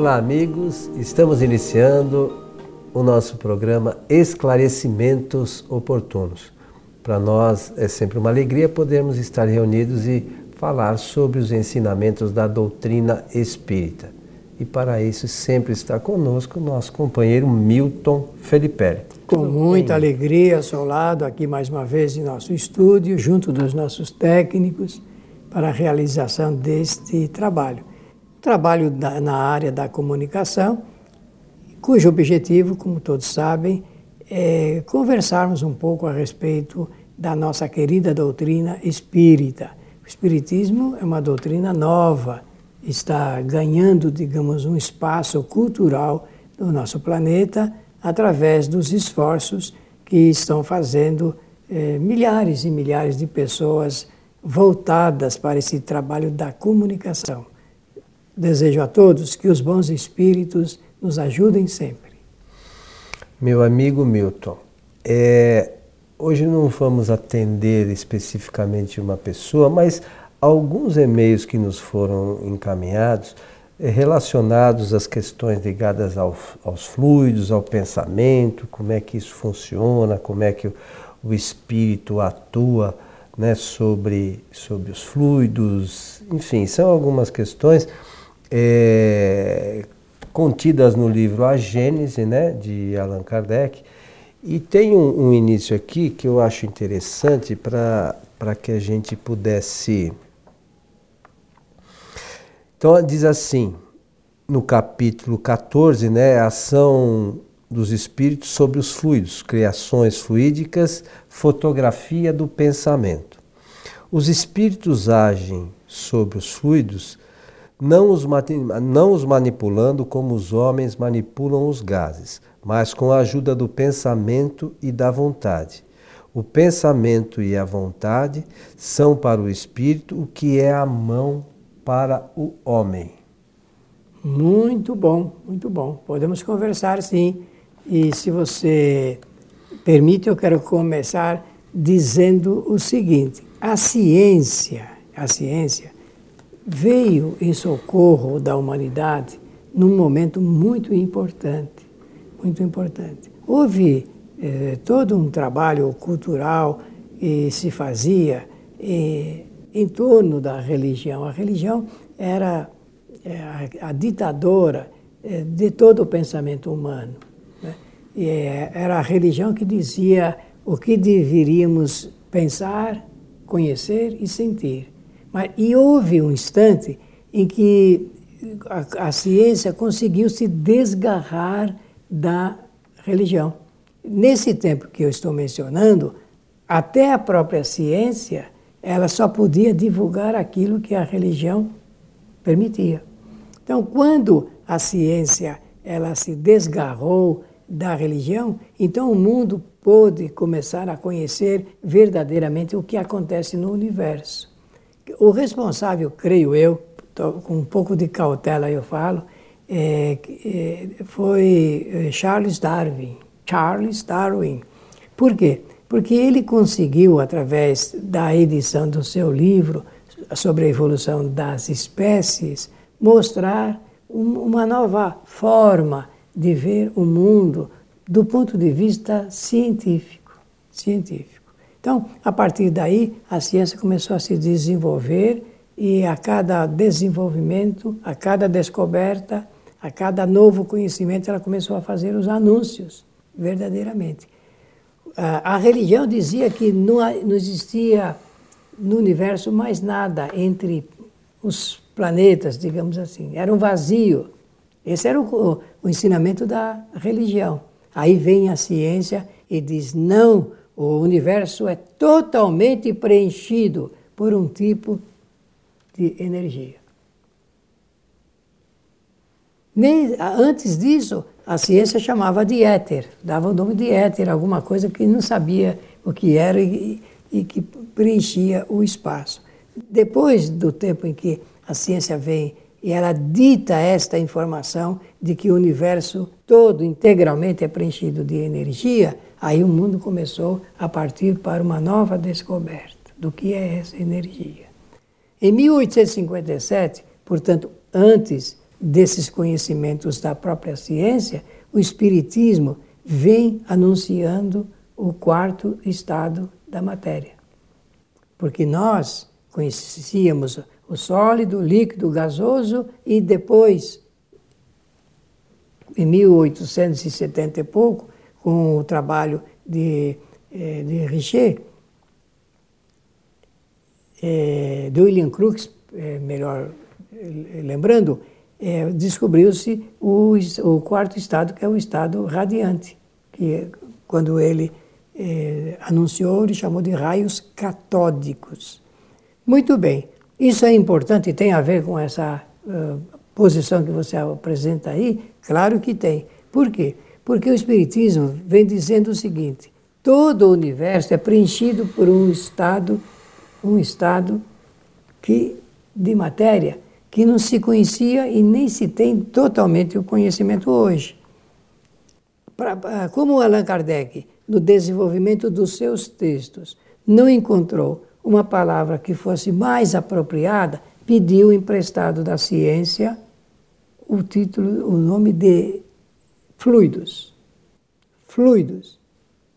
Olá, amigos. Estamos iniciando o nosso programa Esclarecimentos Oportunos. Para nós é sempre uma alegria podermos estar reunidos e falar sobre os ensinamentos da doutrina espírita. E para isso sempre está conosco o nosso companheiro Milton Felipe. Com muita alegria, ao seu lado, aqui mais uma vez em nosso estúdio, junto dos nossos técnicos, para a realização deste trabalho. Trabalho na área da comunicação, cujo objetivo, como todos sabem, é conversarmos um pouco a respeito da nossa querida doutrina espírita. O Espiritismo é uma doutrina nova, está ganhando, digamos, um espaço cultural no nosso planeta através dos esforços que estão fazendo eh, milhares e milhares de pessoas voltadas para esse trabalho da comunicação. Desejo a todos que os bons espíritos nos ajudem sempre. Meu amigo Milton, é, hoje não vamos atender especificamente uma pessoa, mas alguns e-mails que nos foram encaminhados eh, relacionados às questões ligadas ao, aos fluidos, ao pensamento, como é que isso funciona, como é que o, o espírito atua né, sobre, sobre os fluidos, enfim, são algumas questões é, contidas no livro A Gênese, né, de Allan Kardec, e tem um, um início aqui que eu acho interessante para que a gente pudesse então diz assim, no capítulo 14, né, ação dos espíritos sobre os fluidos, criações fluídicas, fotografia do pensamento. Os espíritos agem sobre os fluidos, não os, não os manipulando como os homens manipulam os gases, mas com a ajuda do pensamento e da vontade. O pensamento e a vontade são para o espírito o que é a mão para o homem. Muito bom, muito bom. Podemos conversar sim. E se você permite, eu quero começar dizendo o seguinte: a ciência, a ciência veio em socorro da humanidade num momento muito importante, muito importante. Houve eh, todo um trabalho cultural que se fazia eh, em torno da religião. A religião era é, a, a ditadora é, de todo o pensamento humano. Né? E é, era a religião que dizia o que deveríamos pensar, conhecer e sentir. Mas, e houve um instante em que a, a ciência conseguiu se desgarrar da religião. Nesse tempo que eu estou mencionando, até a própria ciência ela só podia divulgar aquilo que a religião permitia. Então, quando a ciência ela se desgarrou da religião, então o mundo pôde começar a conhecer verdadeiramente o que acontece no universo. O responsável, creio eu, com um pouco de cautela eu falo, é, é, foi é, Charles Darwin. Charles Darwin. Por quê? porque ele conseguiu, através da edição do seu livro sobre a evolução das espécies, mostrar uma nova forma de ver o mundo do ponto de vista científico. científico. Então, a partir daí, a ciência começou a se desenvolver e a cada desenvolvimento, a cada descoberta, a cada novo conhecimento, ela começou a fazer os anúncios, verdadeiramente a, religião dizia que não, existia no universo mais nada entre os planetas, digamos assim. Era um vazio. Esse era o, o ensinamento da religião. Aí vem a ciência e diz: não, o universo é totalmente preenchido por um tipo de energia. Nem, antes disso, a ciência chamava de éter, dava o nome de éter, alguma coisa que não sabia o que era e, e que preenchia o espaço. Depois do tempo em que a ciência vem e ela dita esta informação de que o universo todo integralmente é preenchido de energia, aí o mundo começou a partir para uma nova descoberta do que é essa energia. Em 1857, portanto, antes desses conhecimentos da própria ciência, o Espiritismo vem anunciando o quarto estado da matéria. Porque nós conhecíamos o sólido, o líquido, o gasoso e depois, em 1870 e pouco, com o trabalho de, eh, de Richer, é, de William Crookes, é, melhor lembrando, é, descobriu-se o, o, quarto estado, que é o estado radiante, que quando ele é, anunciou, ele chamou de raios catódicos. Muito bem, isso é importante e tem a ver com essa uh, posição que você apresenta aí? Claro que tem. Por quê? Porque o Espiritismo vem dizendo o seguinte: todo o universo é preenchido por um estado um estado que, de matéria que não se conhecia e nem se tem totalmente o conhecimento hoje. Pra, como Allan Kardec, no desenvolvimento dos seus textos, não encontrou uma palavra que fosse mais apropriada, pediu emprestado da ciência o título, o nome de fluidos. Fluidos.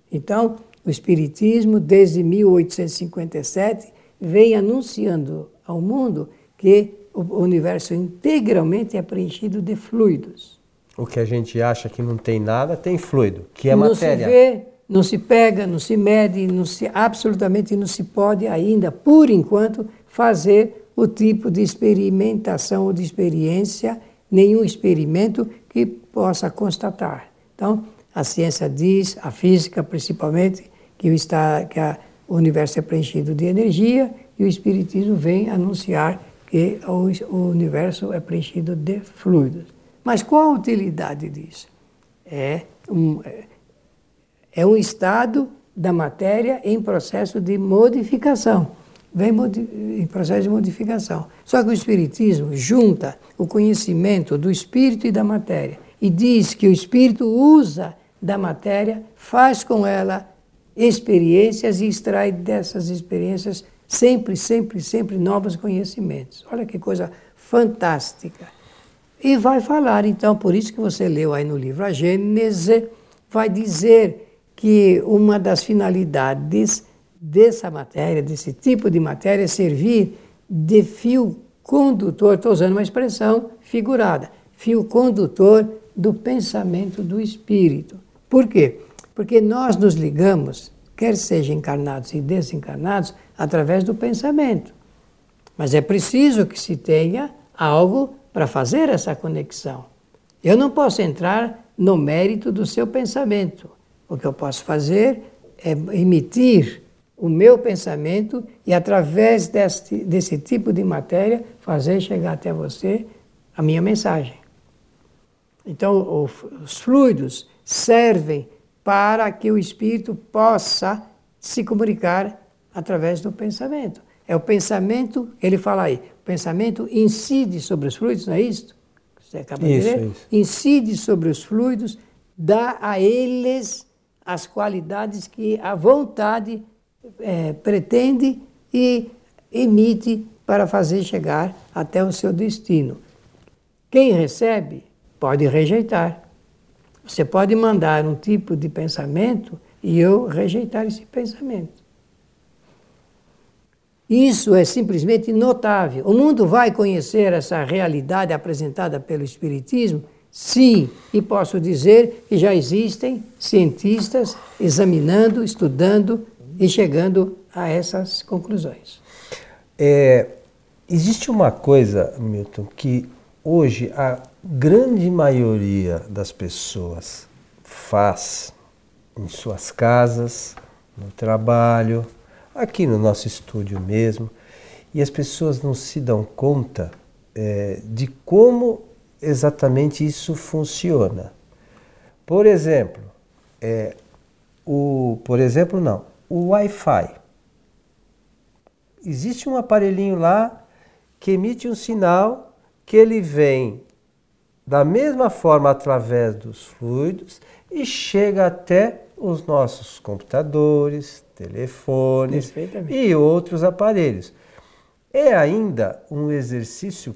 Então, o Espiritismo, desde 1857, vem anunciando ao mundo que o universo integralmente é preenchido de fluidos. O que a gente acha que não tem nada, tem fluido, que é não matéria. Não se vê, não se pega, não se mede, não se, absolutamente não se pode ainda, por enquanto, fazer o tipo de experimentação ou de experiência, nenhum experimento que possa constatar. Então, a ciência diz, a física principalmente, que, está, que a, o universo é preenchido de energia e o Espiritismo vem anunciar que o, o universo é preenchido de fluidos. Mas qual a utilidade disso? É um, é, é um estado da matéria em processo de modificação. Vem em processo de modificação. Só que o Espiritismo junta o conhecimento do espírito e da matéria e diz que o espírito usa da matéria, faz com ela experiências e extrai dessas experiências sempre, sempre, sempre novos conhecimentos. Olha que coisa fantástica. E vai falar, então, por isso que você leu aí no livro a Gênese, vai dizer que uma das finalidades dessa matéria, desse tipo de matéria, é servir de fio condutor, estou usando uma expressão figurada, fio condutor do pensamento do espírito. Por quê? Porque nós nos ligamos, quer sejam encarnados e desencarnados, através do pensamento. Mas é preciso que se tenha algo para fazer essa conexão. Eu não posso entrar no mérito do seu pensamento. O que eu posso fazer é emitir o meu pensamento e, através desse, desse tipo de matéria, fazer chegar até você a minha mensagem. Então, os fluidos servem para que o espírito possa se comunicar através do pensamento. É o pensamento, ele fala aí, o pensamento incide sobre os fluidos, não é isso? Você acaba isso, de dizer? Isso. Incide sobre os fluidos, dá a eles as qualidades que a vontade é, pretende e emite para fazer chegar até o seu destino. Quem recebe pode rejeitar. Você pode mandar um tipo de pensamento e eu rejeitar esse pensamento. Isso é simplesmente notável. O mundo vai conhecer essa realidade apresentada pelo Espiritismo? Sim, e posso dizer que já existem cientistas examinando, estudando e chegando a essas conclusões. É, existe uma coisa, Milton, que hoje a grande maioria das pessoas faz em suas casas, no trabalho, aqui no nosso estúdio mesmo, e as pessoas não se dão conta é, de como exatamente isso funciona. Por exemplo, é, o, por exemplo, não, o Wi-Fi. Existe um aparelhinho lá que emite um sinal que ele vem da mesma forma através dos fluidos e chega até os nossos computadores, telefones e outros aparelhos. É ainda um exercício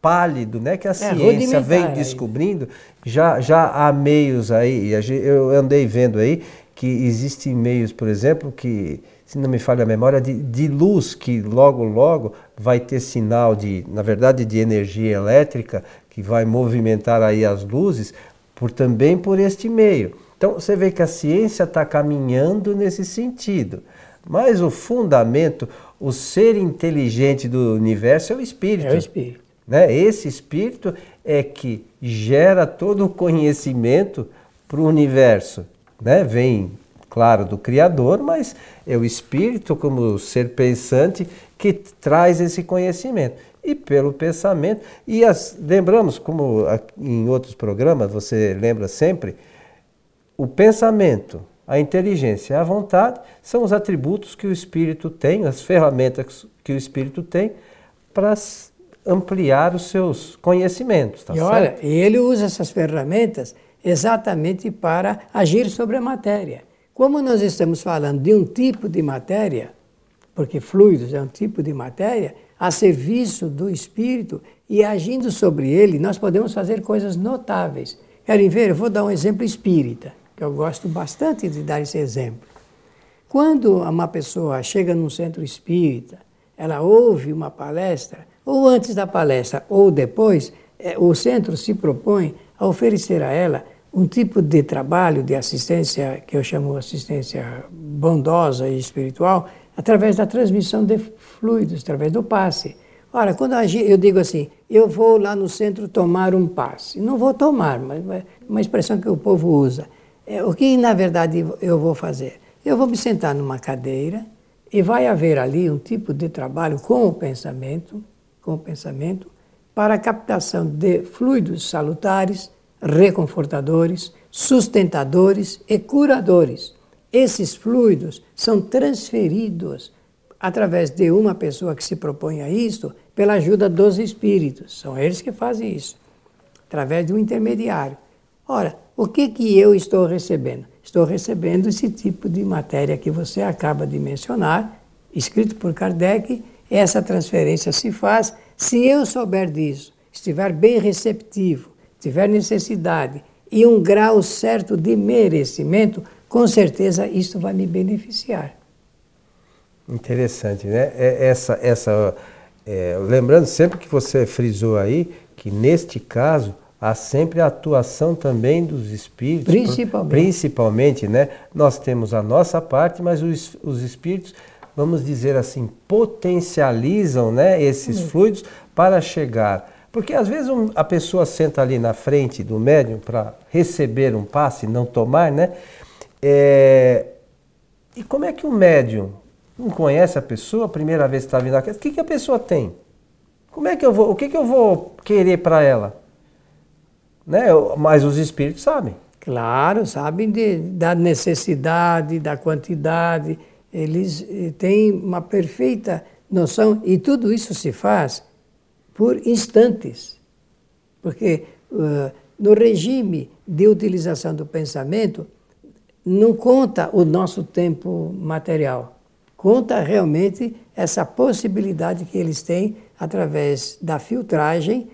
pálido, né? Que a é, ciência vem descobrindo. Já, já há meios aí, eu andei vendo aí que existem meios, por exemplo, que, se não me falha a memória, de, de luz que logo, logo vai ter sinal de, na verdade, de energia elétrica que vai movimentar aí as luzes, por também por este meio. Então você vê que a ciência está caminhando nesse sentido. Mas o fundamento, o ser inteligente do universo é o espírito. É o espírito. Né? Esse espírito é que gera todo o conhecimento para o universo. Né? Vem, claro, do Criador, mas é o espírito, como ser pensante, que traz esse conhecimento. E pelo pensamento, e as, lembramos, como em outros programas, você lembra sempre, o pensamento, a inteligência e a vontade são os atributos que o espírito tem, as ferramentas que o espírito tem para ampliar os seus conhecimentos. Tá e certo? olha, ele usa essas ferramentas exatamente para agir sobre a matéria. Como nós estamos falando de um tipo de matéria, porque fluidos é um tipo de matéria, a serviço do espírito e agindo sobre ele, nós podemos fazer coisas notáveis. Querem ver? Eu vou dar um exemplo espírita, que eu gosto bastante de dar esse exemplo. Quando uma pessoa chega num centro espírita, ela ouve uma palestra, ou antes da palestra ou depois, é, o centro se propõe a oferecer a ela um tipo de trabalho de assistência que eu chamo assistência bondosa e espiritual, através da transmissão de fluidos, através do passe. Ora, quando eu digo assim, eu vou lá no centro tomar um passe, não vou tomar, mas uma expressão que o povo usa. É, o que na verdade eu vou fazer? Eu vou me sentar numa cadeira e vai haver ali um tipo de trabalho com o pensamento, com o pensamento, para a captação de fluidos salutares, reconfortadores, sustentadores e curadores. Esses fluidos são transferidos através de uma pessoa que se propõe a isto pela ajuda dos espíritos. São eles que fazem isso, através de um intermediário. Ora, o que, que eu estou recebendo? Estou recebendo esse tipo de matéria que você acaba de mencionar, escrito por Kardec, essa transferência se faz se eu souber disso, estiver bem receptivo, tiver necessidade e um grau certo de merecimento, com certeza isso vai me beneficiar. Interessante, né? É, essa, essa, é, lembrando sempre que você frisou aí que neste caso há sempre a atuação também dos espíritos. Principalmente. Principalmente, né? Nós temos a nossa parte, mas os, os espíritos vamos dizer assim, potencializam né, esses uhum. fluidos para chegar. Porque às vezes um, a pessoa senta ali na frente do médium para receber um passe, não tomar, né? É, e como é que o médium não conhece a pessoa, a primeira vez que está vindo aqui, o que, que a pessoa tem? Como é que eu vou, o que, que eu vou querer para ela? Né? Mas os espíritos sabem. Claro, sabem de, da necessidade, da quantidade, eles eh, têm uma perfeita noção, e tudo isso se faz por instantes. Porque uh, no regime de utilização do pensamento, não conta o nosso tempo material, conta realmente essa possibilidade que eles têm através da filtragem,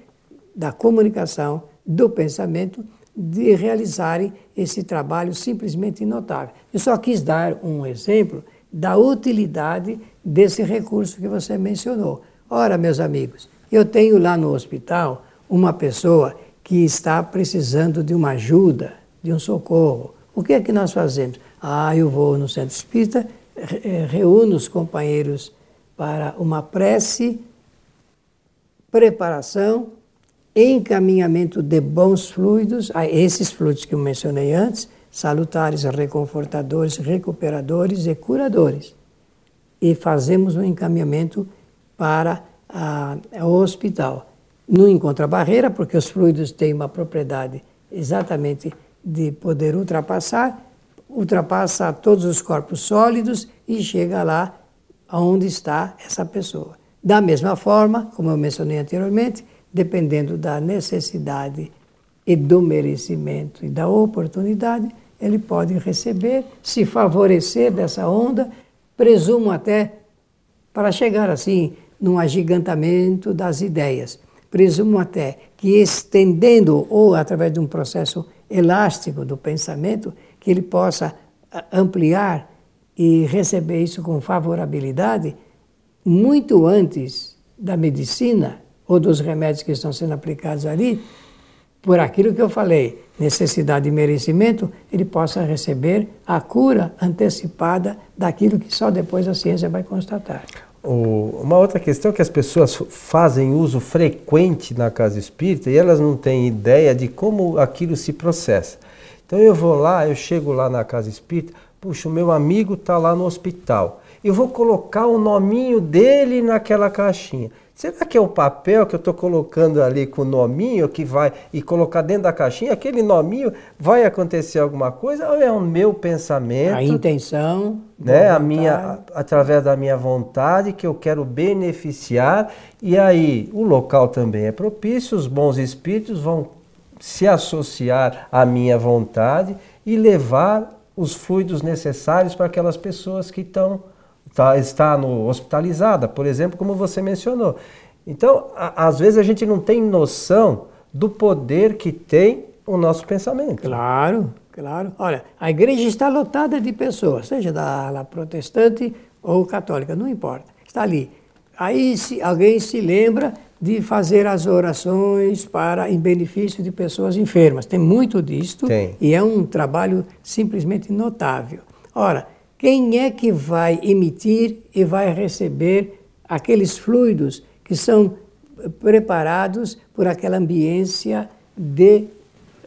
da comunicação, do pensamento, de realizarem esse trabalho simplesmente notável. Eu só quis dar um exemplo da utilidade desse recurso que você mencionou. Ora, meus amigos, eu tenho lá no hospital uma pessoa que está precisando de uma ajuda, de um socorro. O que é que nós fazemos? Ah, eu vou no centro espírita, eh, reúno os companheiros para uma prece, preparação, encaminhamento de bons fluidos, a esses fluidos que eu mencionei antes, salutares, reconfortadores, recuperadores e curadores. E fazemos um encaminhamento para a, o hospital. Não encontra barreira, porque os fluidos têm uma propriedade exatamente de poder ultrapassar, ultrapassa todos os corpos sólidos e chega lá onde está essa pessoa. Da mesma forma, como eu mencionei anteriormente, dependendo da necessidade e do merecimento e da oportunidade, ele pode receber, se favorecer dessa onda, presumo até para chegar assim num agigantamento das ideias. presumo até que estendendo ou através de um processo elástico do pensamento, que ele possa ampliar e receber isso com favorabilidade muito antes da medicina ou dos remédios que estão sendo aplicados ali, por aquilo que eu falei, necessidade e merecimento, ele possa receber a cura antecipada daquilo que só depois a ciência vai constatar. Uma outra questão é que as pessoas fazem uso frequente na casa espírita e elas não têm ideia de como aquilo se processa. Então eu vou lá, eu chego lá na casa espírita, puxa, o meu amigo está lá no hospital. Eu vou colocar o nominho dele naquela caixinha. Será que é o papel que eu estou colocando ali com o nominho que vai e colocar dentro da caixinha, aquele nominho vai acontecer alguma coisa ou é o meu pensamento? A intenção, né, a minha através da minha vontade que eu quero beneficiar e aí o local também é propício, os bons espíritos vão se associar à minha vontade e levar os fluidos necessários para aquelas pessoas que estão tá, está no, hospitalizada, por exemplo, como você mencionou. Então, a, às vezes a gente não tem noção do poder que tem o nosso pensamento. Claro, claro. Olha, a igreja está lotada de pessoas, seja da ala protestante ou católica, não importa. Está ali. Aí se alguém se lembra de fazer as orações para em benefício de pessoas enfermas. Tem muito disto Tem. e é um trabalho simplesmente notável. Ora, quem é que vai emitir e vai receber aqueles fluidos que são preparados por aquela ambiência de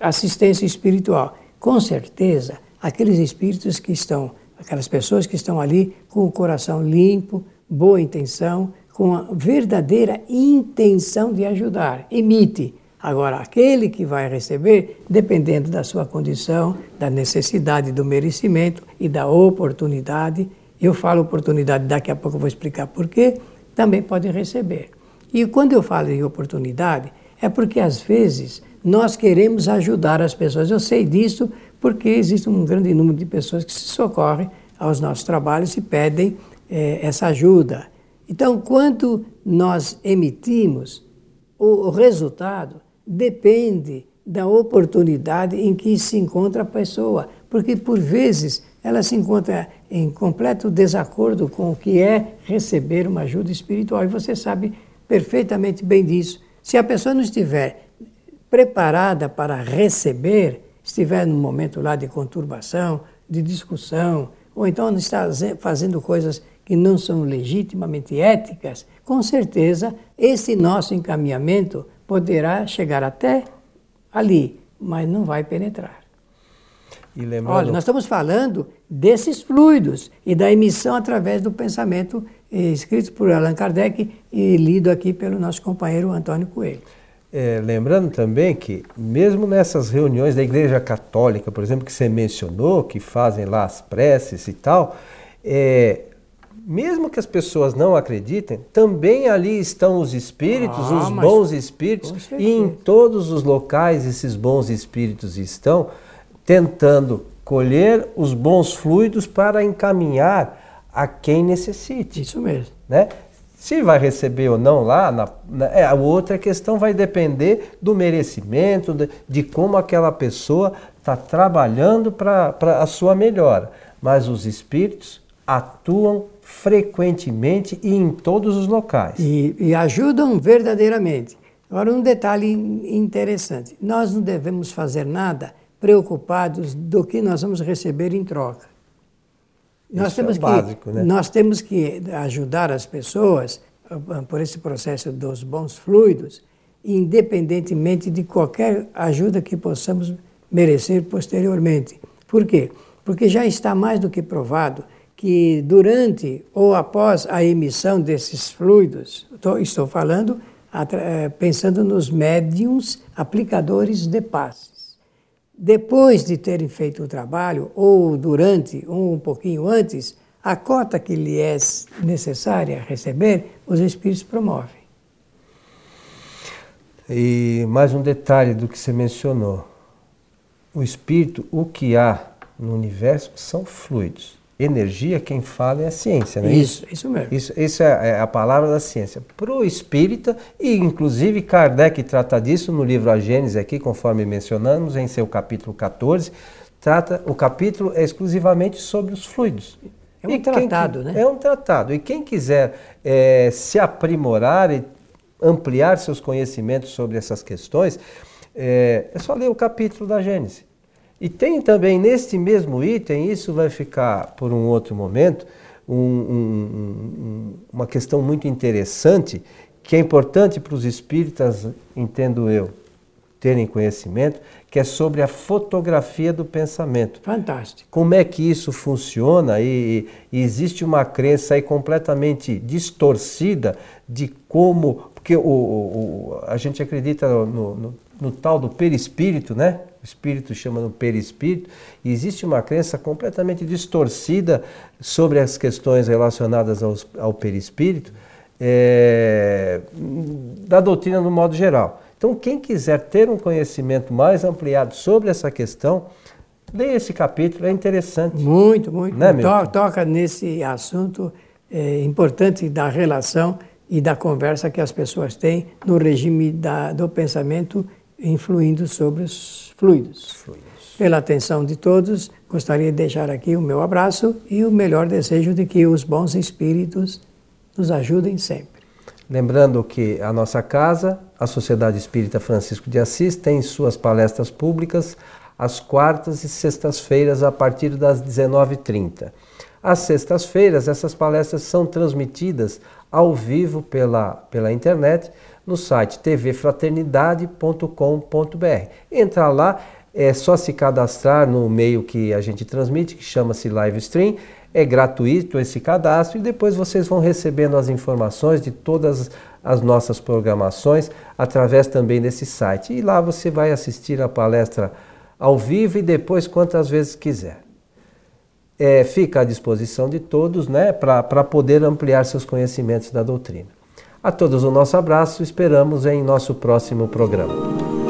assistência espiritual? Com certeza, aqueles espíritos que estão, aquelas pessoas que estão ali com o coração limpo, boa intenção, com a verdadeira intenção de ajudar, emite Agora, aquele que vai receber, dependendo da sua condição, da necessidade, do merecimento e da oportunidade, eu falo oportunidade, daqui a pouco eu vou explicar por quê, também pode receber. E quando eu falo em oportunidade, é porque às vezes nós queremos ajudar as pessoas. Eu sei disso porque existe um grande número de pessoas que se socorrem aos nossos trabalhos e pedem eh, essa ajuda. Então, quando nós emitimos, o resultado depende da oportunidade em que se encontra a pessoa, porque por vezes ela se encontra em completo desacordo com o que é receber uma ajuda espiritual e você sabe perfeitamente bem disso. Se a pessoa não estiver preparada para receber, estiver num momento lá de conturbação, de discussão, ou então está fazendo coisas que não são legitimamente éticas, com certeza esse nosso encaminhamento poderá chegar até ali, mas não vai penetrar. Lembrando... Olha, nós estamos falando desses fluidos e da emissão através do pensamento eh, escrito por Allan Kardec e lido aqui pelo nosso companheiro Antônio Coelho. É, lembrando também que, mesmo nessas reuniões da Igreja Católica, por exemplo, que você mencionou, que fazem lá as preces e tal, é, mesmo que as pessoas não acreditem, também ali estão os espíritos, ah, os bons espíritos, e em todos os locais esses bons espíritos estão tentando colher os bons fluidos para encaminhar a quem necessite. Isso mesmo. Né? Se vai receber ou não lá, na, na, é, a outra questão vai depender do merecimento, de, de como aquela pessoa está trabalhando para a sua melhora. Mas os espíritos atuam frequentemente e em todos os locais. E, e ajudam verdadeiramente. Agora, um detalhe interessante: nós não devemos fazer nada preocupados do que nós vamos receber em troca. Nós Isso temos, é básico, que, né? nós temos que ajudar as pessoas ah, por esse processo dos bons fluidos, independentemente de qualquer ajuda que possamos merecer posteriormente. Por quê? Porque já está mais do que provado que durante ou após a emissão desses fluidos, estou falando eh, pensando nos médiums aplicadores de passes. Depois de terem feito o trabalho, ou durante, ou um pouquinho antes, a cota que lhe é necessária receber, os espíritos promovem. E mais um detalhe do que você mencionou. O espírito, o que há no universo são fluidos. Energia, quem fala é a ciência, né? Isso, isso mesmo. Isso, isso é, é, a palavra da ciência. Para o espírita, e inclusive Kardec trata disso no livro A Gênese, aqui, conforme mencionamos, em seu capítulo 14, trata, o capítulo é exclusivamente sobre os fluidos. É um e tratado, quem, né? É um tratado. E quem quiser é, se aprimorar e ampliar seus conhecimentos sobre essas questões, é, é só ler o capítulo da Gênesis. E tem também neste mesmo item, isso vai ficar por um outro momento, um, um, um, uma questão muito interessante, que é importante para os espíritas, entendo eu, terem conhecimento, que é sobre a fotografia do pensamento. Fantástico. Como é que isso funciona e, e existe uma crença aí completamente distorcida de como, porque o, o a gente acredita no, no, no tal do perispírito, né? O espírito chama no perispírito, e existe uma crença completamente distorcida sobre as questões relacionadas aos, ao perispírito, é, da doutrina no modo geral. Então, quem quiser ter um conhecimento mais ampliado sobre essa questão, leia esse capítulo, é interessante. Muito, muito. Né, to toca nesse assunto é, importante da relação e da conversa que as pessoas têm no regime da, do pensamento influindo sobre os fluidos. fluidos. Pela atenção de todos, gostaria de deixar aqui o meu abraço e o melhor desejo de que os bons espíritos nos ajudem sempre. Lembrando que a nossa casa, a Sociedade Espírita Francisco de Assis, tem suas palestras públicas às quartas e sextas-feiras a partir das 19h30. Às sextas-feiras, essas palestras são transmitidas ao vivo pela, pela internet no site tvfraternidade.com.br. Entrar lá, é só se cadastrar no meio que a gente transmite, que chama-se live stream. É gratuito esse cadastro e depois vocês vão recebendo as informações de todas as nossas programações através também desse site. E lá você vai assistir a palestra ao vivo e depois quantas vezes quiser. É, fica à disposição de todos né, para poder ampliar seus conhecimentos da doutrina. A todos o nosso abraço, esperamos em nosso próximo programa.